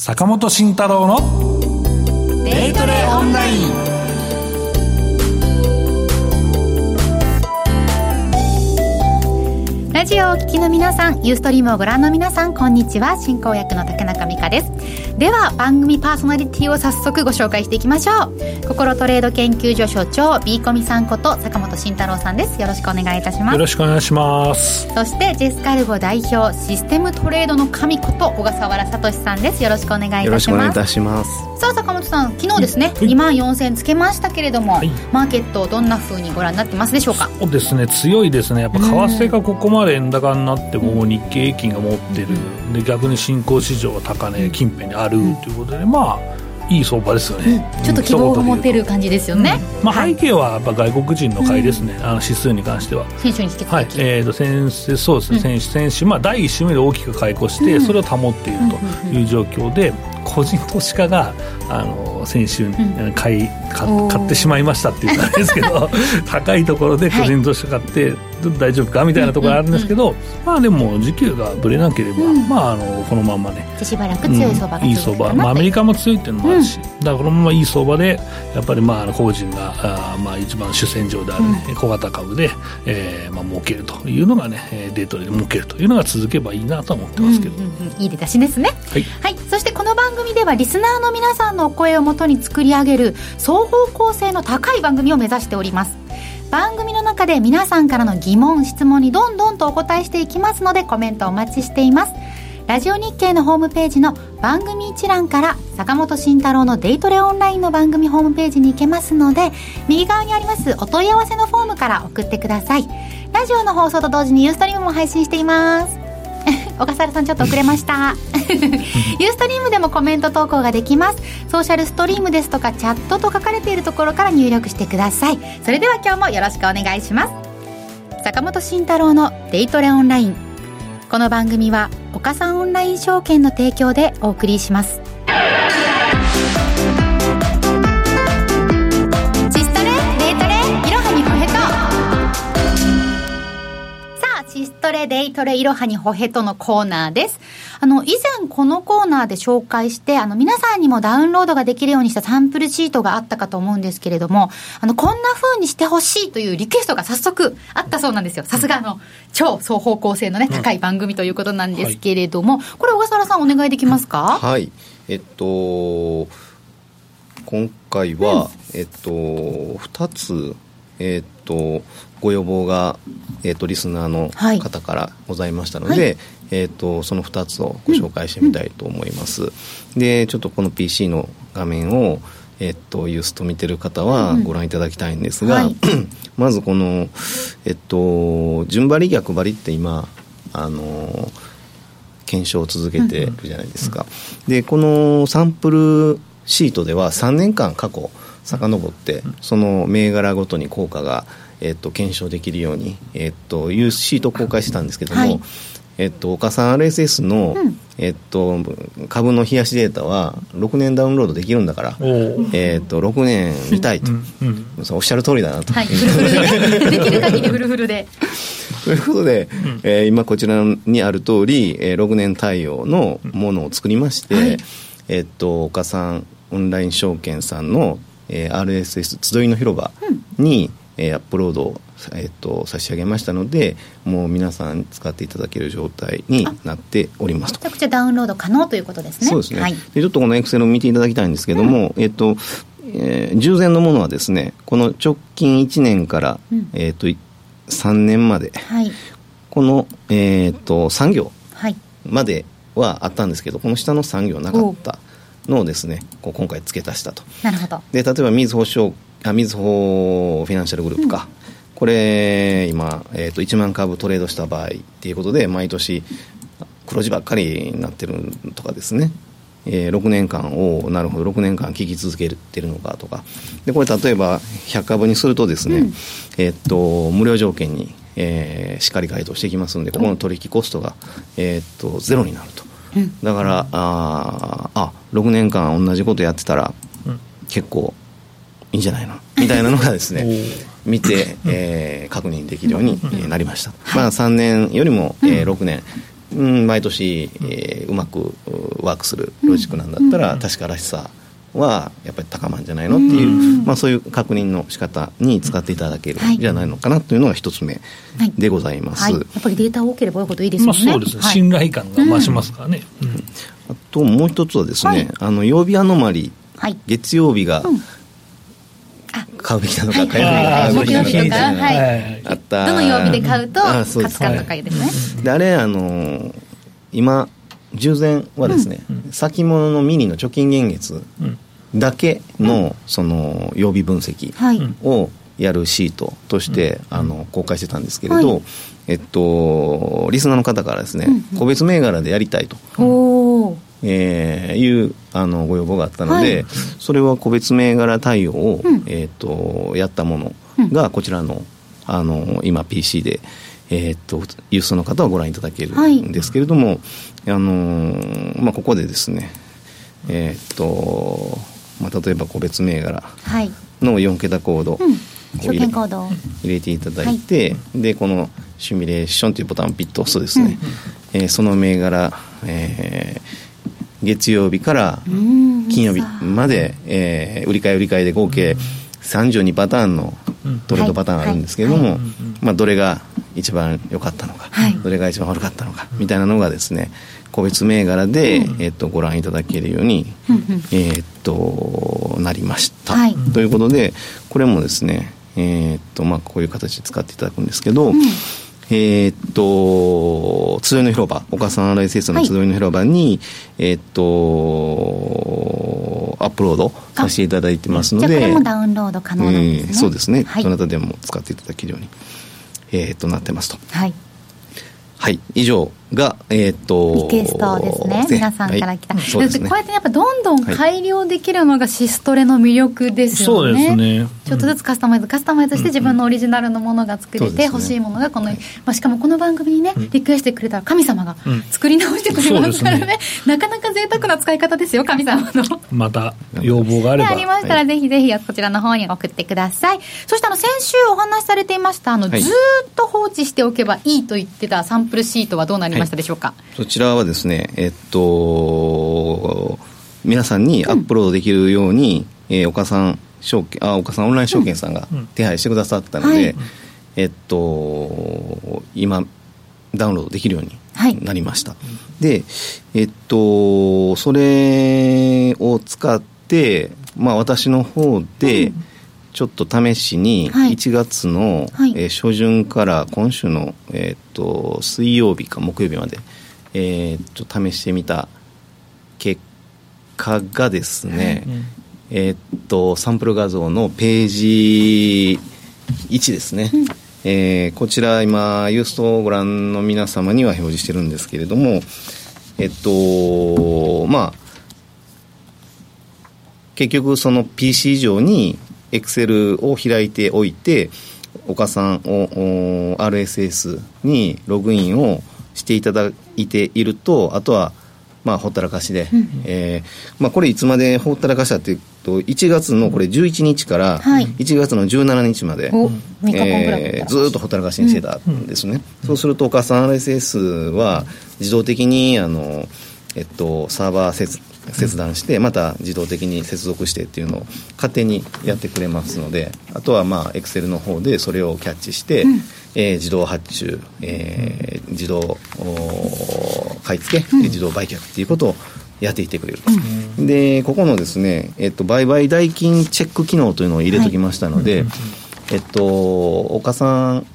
坂本慎太郎のデイトレオンラインラジオをお聞きの皆さん、ユーストリームをご覧の皆さん、こんにちは。進行役の竹中美香です。では、番組パーソナリティを早速ご紹介していきましょう。心トレード研究所所長、ビーコミさんこと坂本慎太郎さんです。よろしくお願いいたします。よろしくお願いします。そして、ジェスカルボ代表、システムトレードの神こと小笠原聡さんです。よろしくお願いいたします。よろしくお願いいたします。さあ、坂本さん、昨日ですね、2万4000つけましたけれども、はい、マーケットどんなふうにご覧になってますでしょうか？そうですね、強いですね。やっぱ為替がここまで円高になっても、日経平均が持ってる。で、逆に新興市場は高値近辺にあるということで、まあいい相場ですよね、うん、ちょっと希望を持てる感じですよね、うん、まあ、背景はやっぱ外国人の買いですね、うん、あの指数に関しては。先週に引き続き、はい。えーと、先そうですね、先先週、まあ、第1週目で大きく買い越して、それを保っているという状況で、個人投資家があの先週買い、買ってしまいましたっていうかですけど 高いところで個人投資家買って、はい大丈夫かみたいなところあるんですけど、うんうんうん、まあでも時給がぶれなければ、うん、まああのこのままね。しばらく強い相場が、うん、いい相場、まあ、アメリカも強いっていうのもあるし、うん、だからこのままいい相場でやっぱりまあ個人があまあ一番主戦場である、ね、小型株で、えーまあ儲けるというのがねデートで儲けるというのが続けばいいなと思ってますけど、うんうんうん、いい出だしですね、はい、はい、そしてこの番組組ではリスナーの皆さんのお声をもとに作り上げる双方向性の高い番組を目指しております。番組の中で皆さんからの疑問質問にどんどんとお答えしていきますのでコメントお待ちしています。ラジオ日経のホームページの番組一覧から坂本慎太郎のデイトレオンラインの番組ホームページに行けますので右側にありますお問い合わせのフォームから送ってください。ラジオの放送と同時にユーストリームも配信しています。小笠原さんちょっと遅れました。ユーストリームでもコメント投稿ができます。ソーシャルストリームですとかチャットと書かれているところから入力してください。それでは今日もよろしくお願いします。坂本慎太郎のデイトレオンライン。この番組は岡三オンライン証券の提供でお送りしますトレデイトレいろはにほへとのコーナーです。あの、以前このコーナーで紹介して、あの、皆さんにもダウンロードができるようにしたサンプルシートがあったかと思うんですけれども、あの、こんな風にしてほしいというリクエストが早速あったそうなんですよ。さすがあの、超双方向性のね、高い番組ということなんですけれども、うんはい、これ小笠原さんお願いできますか？はい。えっと、今回は、うん、えっと、2つ、えっと、ご要望が、えーと、リスナーの方からございましたので、はい、えーと、その2つをご紹介してみたいと思います、うん、でちょっとこの PC の画面をえっと、ユースと見てる方はご覧いただきたいんですが、うんはい、まずこの、えっと、順張り逆張りって今あの検証を続けてるじゃないですか、うん、でこのサンプルシートでは3年間過去遡ってその銘柄ごとに効果がえっと、検証できるように、えっと、いうシートを公開してたんですけども、はい、えっと、岡さん RSS の、うん、えっと、株の冷やしデータは6年ダウンロードできるんだから、えっと、6年見たいと、うんうん。おっしゃる通りだなと。はい、フルフルで、できる限りフルフルで。ということで、うん、えー、今こちらにある通り、えー、6年対応のものを作りまして、はい、えっと、岡さんオンライン証券さんの、えー、RSS 集いの広場に、えー、アップロードを、えーと、差し上げましたのでもう皆さん使っていただける状態になっておりますめちゃくちゃダウンロード可能ということですね。そうですね、はい、でちょっとこのエクセルを見ていただきたいんですけども、うん、えっ、ー、とえー、従前のものはですねこの直近1年から、うん、えーと、3年まで、はい、この、えーと、産業まではあったんですけどこの下の産業なかったのをですねこう今回付け足したと。なるほど。で例えばみずほ証あみずほフィナンシャルグループか、うん、これ今、えーと、1万株トレードした場合っていうことで毎年黒字ばっかりになってるとかですね。えー、6年間をなるほど6年間聞き続けてるのかとか。でこれ例えば100株にするとですね、うん、えー、っと無料条件に、えー、しっかり回答していきますんでここの取引コストが、えー、っとゼロになると、うん、だからああ6年間同じことやってたら、結構いいんじゃないの？みたいなのがですね 見て、えー、確認できるようになりました、まあ、3年よりも、えー、6年。うん、毎年、えー、うまくワークするロジックなんだったら、確からしさはやっぱり高まるんじゃないのっていう、まあ、そういう確認の仕方に使っていただけるんじゃないのかなというのが一つ目でございます、はい。はい、やっぱりデータ多ければ多いほどいいですよね、まあ、そうですね、信頼感が増しますからね、うん、あともう一つはですね、あの曜日アノマリ、月曜日が、買うべきなのか、買うべきなのか、木曜日とか、はい、あった。どの曜日で買うと、勝つかとかですね。であれあの今従前はですね、先物のミニの貯金現月だけのその曜日分析をやるシートとして、あの公開してたんですけれど、えっと、リスナーの方からですね、個別銘柄でやりたいと。えー、いうあのご要望があったので、はい、それは個別銘柄対応を、うん、えーと、やったものがこちらのあの今 PC で、えーと、ユースの方はご覧いただけるんですけれども、はい、あのまあ、ここでですね、えーとまあ、例えば個別銘柄の4桁コード、うん。証券コードを。入れていただいて、はい、でこのシミュレーションというボタンをピッと押すとですね、うん、えー、その銘柄、えー、月曜日から金曜日まで、えー、売り買い売り買いで合計32パターンのトレードパターンあるんですけれども、まあ、どれが一番良かったのか、はい、どれが一番悪かったのかみたいなのがですね個別銘柄で、うん、えー、とご覧いただけるように、えー、となりました、はい、ということでこれもですね、えーとまあ、こういう形で使っていただくんですけど、うんえー、っと、集いの広場、岡さん RSS の集いの広場に、はい、えー、っと、アップロードさせていただいてますので、じゃこれもダウンロード可能なんですね。えー、そうですね、はい、どなたでも使っていただけるように、えー、っと、なってますと。はい。はい、以上が、えー、っとリクエストですね。皆さんから来た、はい。ね、こうやってやっぱどんどん改良できるのがシストレの魅力ですよね、はい、そうですね、ちょっとずつカスタマイズカスタマイズして自分のオリジナルのものが作れて、欲しいものがこの、まあ、しかもこの番組にね、リクエストしてくれた神様が作り直してくれますからね。ね、なかなか贅沢な使い方ですよ神様の。また要望があれば。ありましたら、ぜひぜひこちらの方に送ってください。そしてあの先週お話しされていましたあの、ずっと放置しておけばいいと言ってたサンプルシートはどうなりましたでしょうか、そちらはですね、えっと、皆さんにアップロードできるように、うん、えー、岡さん証券あ岡さんオンライン証券さんが手配してくださったので、うんはい、えっと今ダウンロードできるようになりました、はい、でえっとそれを使ってまあ私の方で、ちょっと試しに1月の、はい、えー、初旬から今週の、えー、っと水曜日か木曜日まで、えー、ちょっと試してみた結果がですね、はい、えー、っとサンプル画像のページ1ですね、うん、えー、こちら今ユーストをご覧の皆様には表示してるんですけれどもえっとまあ結局その PC 上にエクセルを開いておいて岡さんを RSS にログインをしていただいているとあとはまあほったらかしで、うん、えー、まあ、これいつまでほったらかしだっていうと1月のこれ11日から1月の17日まで、はい、えー、ずっとほったらかしにしてたんですね、うん。うん、そうすると岡さん RSS は自動的にあの、えっと、サーバー切切断してまた自動的に接続してっていうのを勝手にやってくれますのであとはまあエクセルの方でそれをキャッチして、うん、えー、自動発注、えー、自動買い付け、うん、自動売却っていうことをやっていってくれる、うん、でここのですね、えっと、売買代金チェック機能というのを入れときましたので、はい、えっと岡さん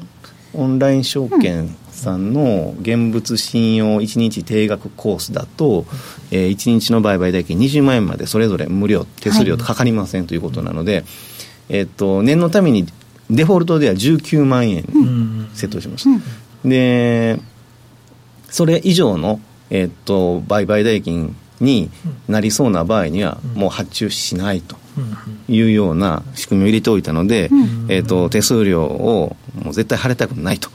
オンライン証券さんの現物信用1日定額コースだと、えー、1日の売買代金20万円までそれぞれ無料手数料とかかりませんということなので、はい、えー、っと念のためにデフォルトでは19万円セットしました、うん。うん、でそれ以上の、えー、っと売買代金になりそうな場合にはもう発注しないというような仕組みを入れておいたので、えー、と手数料をもう絶対払いたくないと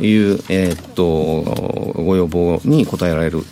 いう、えー、っとご要望に応えられる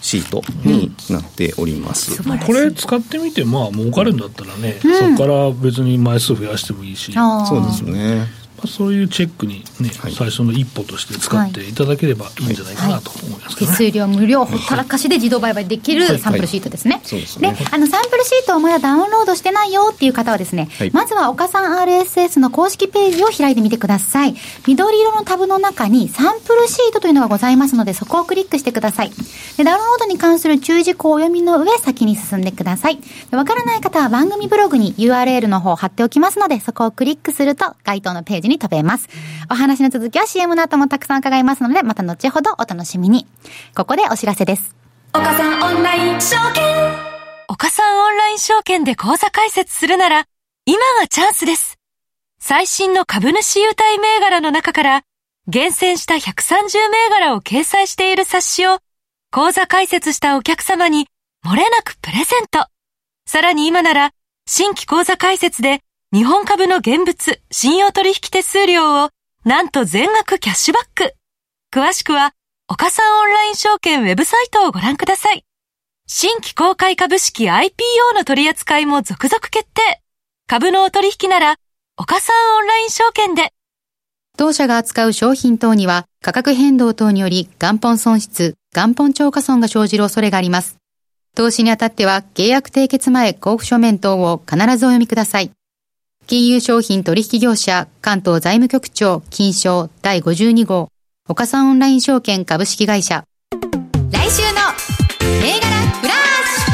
シートになっております、うん、これ使ってみてまあ儲かるんだったらね、うん、そこから別に枚数増やしてもいいし、そうですねそういうチェックにね、はい、最初の一歩として使ってい。ただければいいんじゃないかなと思いますけど、ね、手数料無料ほったらかしで自動売買できるサンプルシートですね、で、ね、あのサンプルシートをまだダウンロードしてないよっていう方はですね、まずは岡さん RSS の公式ページを開いてみてください。緑色のタブの中にサンプルシートというのがございますのでそこをクリックしてください。でダウンロードに関する注意事項をお読みの上先に進んでください。わからない方は番組ブログに URL の方を貼っておきますのでそこをクリックすると該当のページに飛べます。お話の続きは CM の後もたくさん伺いますのでまた後ほどお楽しみに。ここでお知らせです。岡さんオンライン証券。岡さんオンライン証券で口座開設するなら今がチャンスです。最新の株主優待銘柄の中から厳選した130銘柄を掲載している冊子を口座開設したお客様に漏れなくプレゼント。さらに今なら新規口座開設で日本株の現物信用取引手数料をなんと全額キャッシュバック。詳しくは岡さんオンライン証券ウェブサイトをご覧ください。新規公開株式 IPO の取り扱いも続々決定。株のお取引なら岡さんオンライン証券で。当社が扱う商品等には価格変動等により元本損失、元本超過損が生じる恐れがあります。投資にあたっては契約締結前交付書面等を必ずお読みください。金融商品取引業者関東財務局長金賞第52号。岡さんオンライン証券株式会社。来週の銘柄フラッシ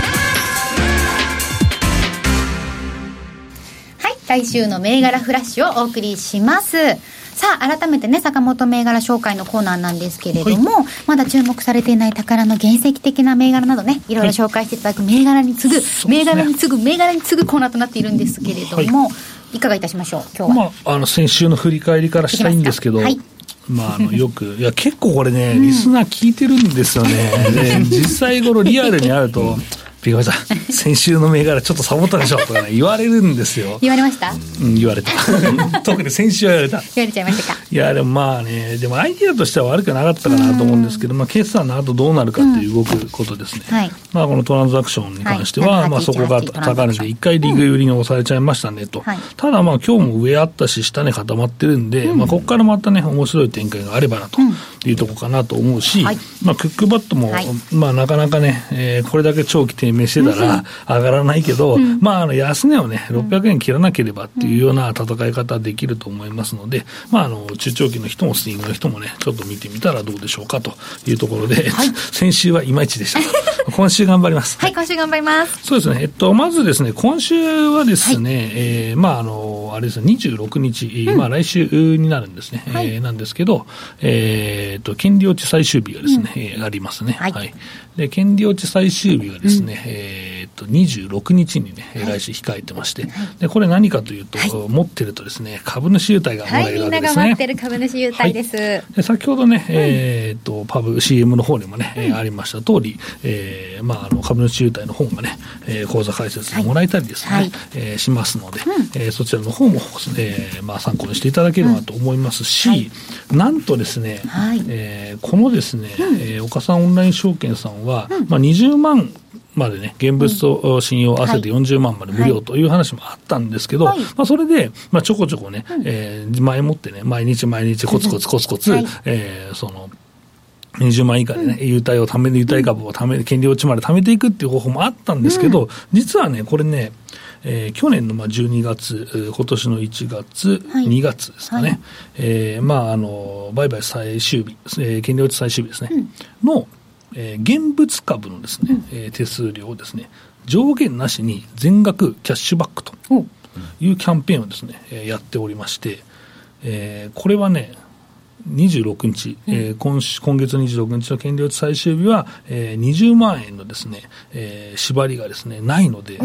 ュ。はい来週の銘柄フラッシュをお送りします。さあ、改めてね、坂本銘柄紹介のコーナーなんですけれども、はい、まだ注目されていない宝の原石的な銘柄などね、いろいろ紹介していただく銘柄に次ぐ、はい、銘柄に次ぐ、銘柄に次ぐコーナーとなっているんですけれども、はい、いかがいたしましょう、今日は。まあ、あの、先週の振り返りからしたいんですけど、はいまあ、あのよく、いや、結構これね、リスナー聞いてるんですよね。で、実際、このリアルに会うと、ピコちゃん、先週の銘柄ちょっとサボったでしょとかね、言われるんですよ。言われました？うん、言われた。特に先週は言われた。言われちゃいましたか？いや、でもまあね、でもアイディアとしては悪くなかったかなと思うんですけど、まあ、決算の後どうなるかっていう動くことですね。はい、まあ、このトランザクションに関しては、はい、まあ、そこが高値で一回リグ売りに押されちゃいましたねと。はい、ただまあ、今日も上あったし、下値固まってるんで、うん、まあ、ここからまたね、面白い展開があればなというところかなと思うし、まあ、クックバットも、まあ、なかなかね、えー、これだけ長期低迷してたら、上がらないけど、うん、まあ、あの安値をね、600円切らなければっていうような戦い方できると思いますので、まあ、あの中長期の人もスイングの人もね、ちょっと見てみたらどうでしょうかというところで、はい、先週はいまいちでした。今週頑張ります。はい、今週頑張ります。そうですね。えっと、まずですね、今週はですね、はい、えー、まあ、あの、あれですね、26日、うん、まあ、来週になるんですね。はい、えー、なんですけど、えー、っと、権利落ち最終日がですね、うん、ありますね。はい、はい。で、権利落ち最終日はですね、うん、えー、っと、26日にね、来週控えてまして、で、これ何かというと、はい、持ってるとですね、株主優待がもらえるわけですね。はい、みんなが持ってる株主優待です。はい、で先ほどね、えー、っと、パブ CM の方にもね、うん、ありました通り、えー、まあ、あの、株主優待の本がね、えー、講座解説もらえたりですね、はい、えー、しますので、うん、えー、そちらの方も、えー、まあ、参考にしていただければと思いますし、うん、なんとですね、はい、えー、このですね、うん、えー、岡さんオンライン証券さんは、うん、まあ、20万までね、現物と信用合わせて40万まで無料という話もあったんですけど、はい、まあ、それで、まあ、ちょこちょこね、うん、えー、前もってね、毎日毎日コツコツコツコツ、はい、えー、その、20万以下でね、優待をため、優待株をため、権利落ちまで貯めていくっていう方法もあったんですけど、うん、実はね、これね、えー、去年のまあ12月、今年の1月、はい、2月ですかね、はい、えー、まあ、あの売買最終日、えー、権利落ち最終日ですね、うん、の、えー、現物株のですね、うん、えー、手数料をですね、上限なしに全額キャッシュバックというキャンペーンをですね、えー、やっておりまして、えー、これはね、26日、うん、えー、今今月26日の権利落ち最終日は、えー、20万円のですね、えー、縛りがですねないので、ぜ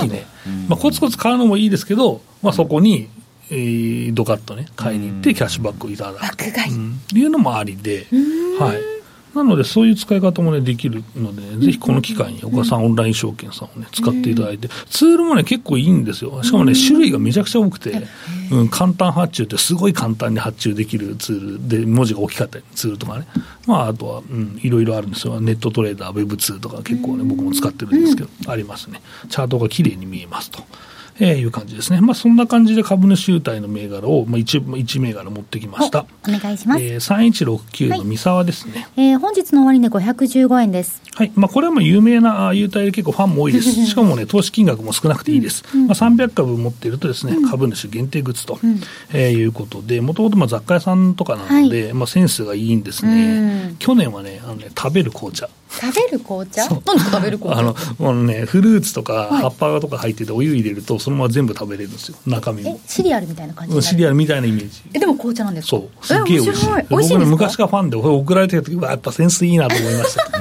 ひね、まあ、コツコツ買うのもいいですけど、まあ、そこに、えー、ドカッとね、買いに行ってキャッシュバックをいただく。と、うん、いうのもありで、はい。なので、そういう使い方もね、できるので、ね、ぜひこの機会に、岡さんオンライン証券さんをね、使っていただいて、ツールもね、結構いいんですよ。しかもね、種類がめちゃくちゃ多くて、うん、簡単発注ってすごい簡単に発注できるツールで、文字が大きかったり、ツールとかね。まあ、あとは、うん、いろいろあるんですよ。ネットトレーダー、Web2 とか結構ね、僕も使ってるんですけど、ありますね。チャートが綺麗に見えますと。えー、いう感じですね。まあ、そんな感じで株主優待の銘柄を、まあ1、1銘柄持ってきました。お願いします。えー、3169の三沢ですね。はい、えー、本日の終わりで515円です。はい。まあ、これはもう有名な優待で結構ファンも多いです。しかもね、投資金額も少なくていいです。うん、まあ、300株持っているとですね、うん、株主限定グッズと、うん、えー、いうことで、もともとまあ雑貨屋さんとかなので、はい、まあ、センスがいいんですね。去年はね、あのね、食べる紅茶。食べる紅茶？何ですか食べる紅茶？あのもうねフルーツとか葉っぱとか入っててお湯入れるとそのまま全部食べれるんですよ。中身も。シリアルみたいな感じシリアルみたいなイメージ。えでも紅茶なんですか？そう。すっげえ美味しい。僕ね昔からファンで送られてる時はやっぱセンスいいなと思いました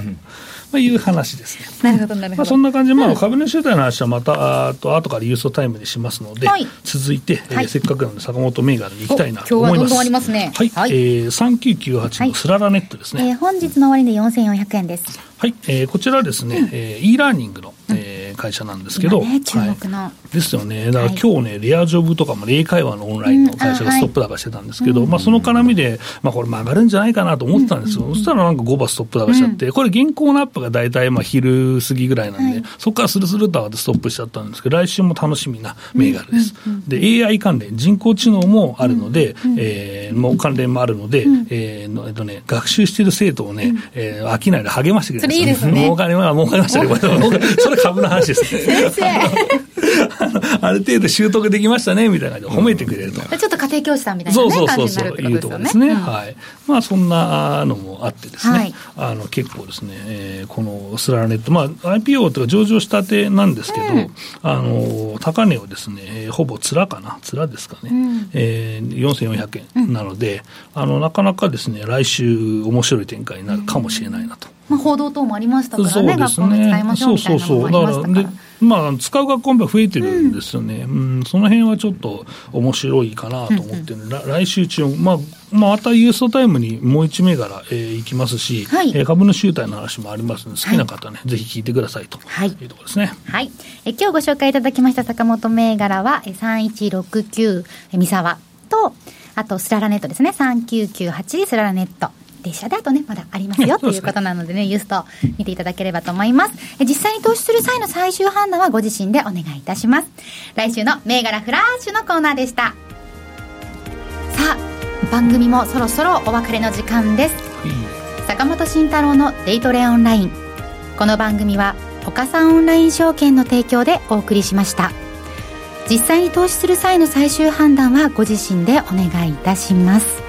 まあ、いう話ですね。なるほど、なるほど。まあ、そんな感じで、まあ、株主優待の話はまた、あと、後から郵送タイムにしますので、はい、続いて、はい、えー、せっかくなので、坂本銘柄に行きたいなと思います。今日はどんどんありますね。はい。はい、えー、3998のスララネットですね。はい、えー、本日の終わりで4400円です。はい、えー、こちらですね、うん、えー、e ラーニングの、えー、会社なんですけど、ね、注目の、はい、ですよね、だから今日ね、レアジョブとかも英会話のオンラインの会社がストップ高してたんですけど、まあ、その絡みで、まあ、これ曲がるんじゃないかなと思ってたんですよ、そしたらなんか5番ストップ高しちゃって、これ、現行のアップが大体まあ昼過ぎぐらいなんで、そこからスルスルと上がってストップしちゃったんですけど、来週も楽しみな銘柄です。で、AI 関連、人工知能もあるので、えー、もう関連もあるので、えーえっとね、学習している生徒をね、えー、飽きないで励ましてくれるそれいいですね。金は儲かりましたね、それ株の話です。先生 ある程度習得できましたねみたいな感じで褒めてくれると。ちょっと家庭教師さんみたいな、ね、そうそうそういう。ところですね。はい。まあそんなのもあってですね、はい、あの結構ですね、えー、このスララネット、まあ IPO というか上場したてなんですけど、うん、あの高値をですね、ほぼ面かな、面ですかね、うん、えー、4400円なので、うん、あのなかなかですね来週面白い展開になるかもしれないなと。まあ、報道等もありましたからね、ね。学校で使いましょうみたいなのもありましたから。まあ、使う学校も増えてるんですよね、うん、うん、その辺はちょっと面白いかなと思って。る、うん。うん、来週中、まあ、またユーストタイムにもう一銘柄、えー、行きますし、はい、えー、株の集体の話もありますので、好きな方ね、はい、ぜひ聞いてくださいと。い。うところですね。はい、え今日ご紹介いただきました坂本銘柄は、3169三沢と、あとスララネットですね、3998スララネット。列車であとね、まだありますよということなのでね、ユースト見ていただければと思います。実際に投資する際の最終判断はご自身でお願いいたします。来週の銘柄フラッシュのコーナーでした。さあ、番組もそろそろお別れの時間です。坂本慎太郎のデイトレオンライン。この番組は、岡三オンライン証券の提供でお送りしました。実際に投資する際の最終判断はご自身でお願いいたします。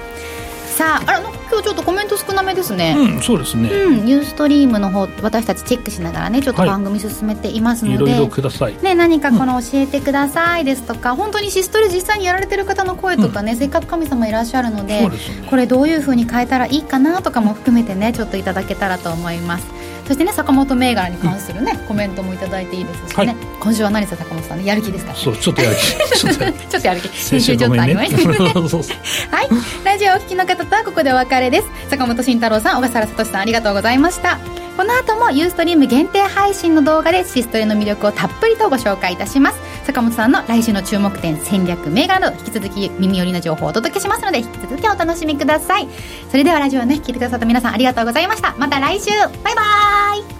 さあ、あら、今日ちょっとコメント少なめですね。うん、そうですね。うん、ニューストリームの方、私たちチェックしながらね、ちょっと番組進めていますので。はい、いろいろください。ね、何かこの教えてくださいですとか、うん、本当にシストレ実際にやられてる方の声とかね、うん、せっかく神様いらっしゃるので。でね、これどういうふうに変えたらいいかなとかも含めてね、ちょっといただけたらと思います。そしてね坂本銘柄に関するね、うん、コメントもいただいていいですしね、はい、今週は何せ坂本さんねやる気ですか？ら、ね、そうちょっとやる気。ちょっとやる気。先週ちょっとありました、ね、はい。ラジオお聞きの方とはここでお別れです。坂本慎太郎さん小笠原聡さんありがとうございましたこの後もユーストリーム限定配信の動画でシストレの魅力をたっぷりとご紹介いたします。坂本さんの来週の注目点戦略銘柄など引き続き耳寄りな情報をお届けしますので引き続きお楽しみください。それではラジオね聞いてくださった皆さんありがとうございました。また来週。バイバーイ。